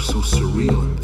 dream.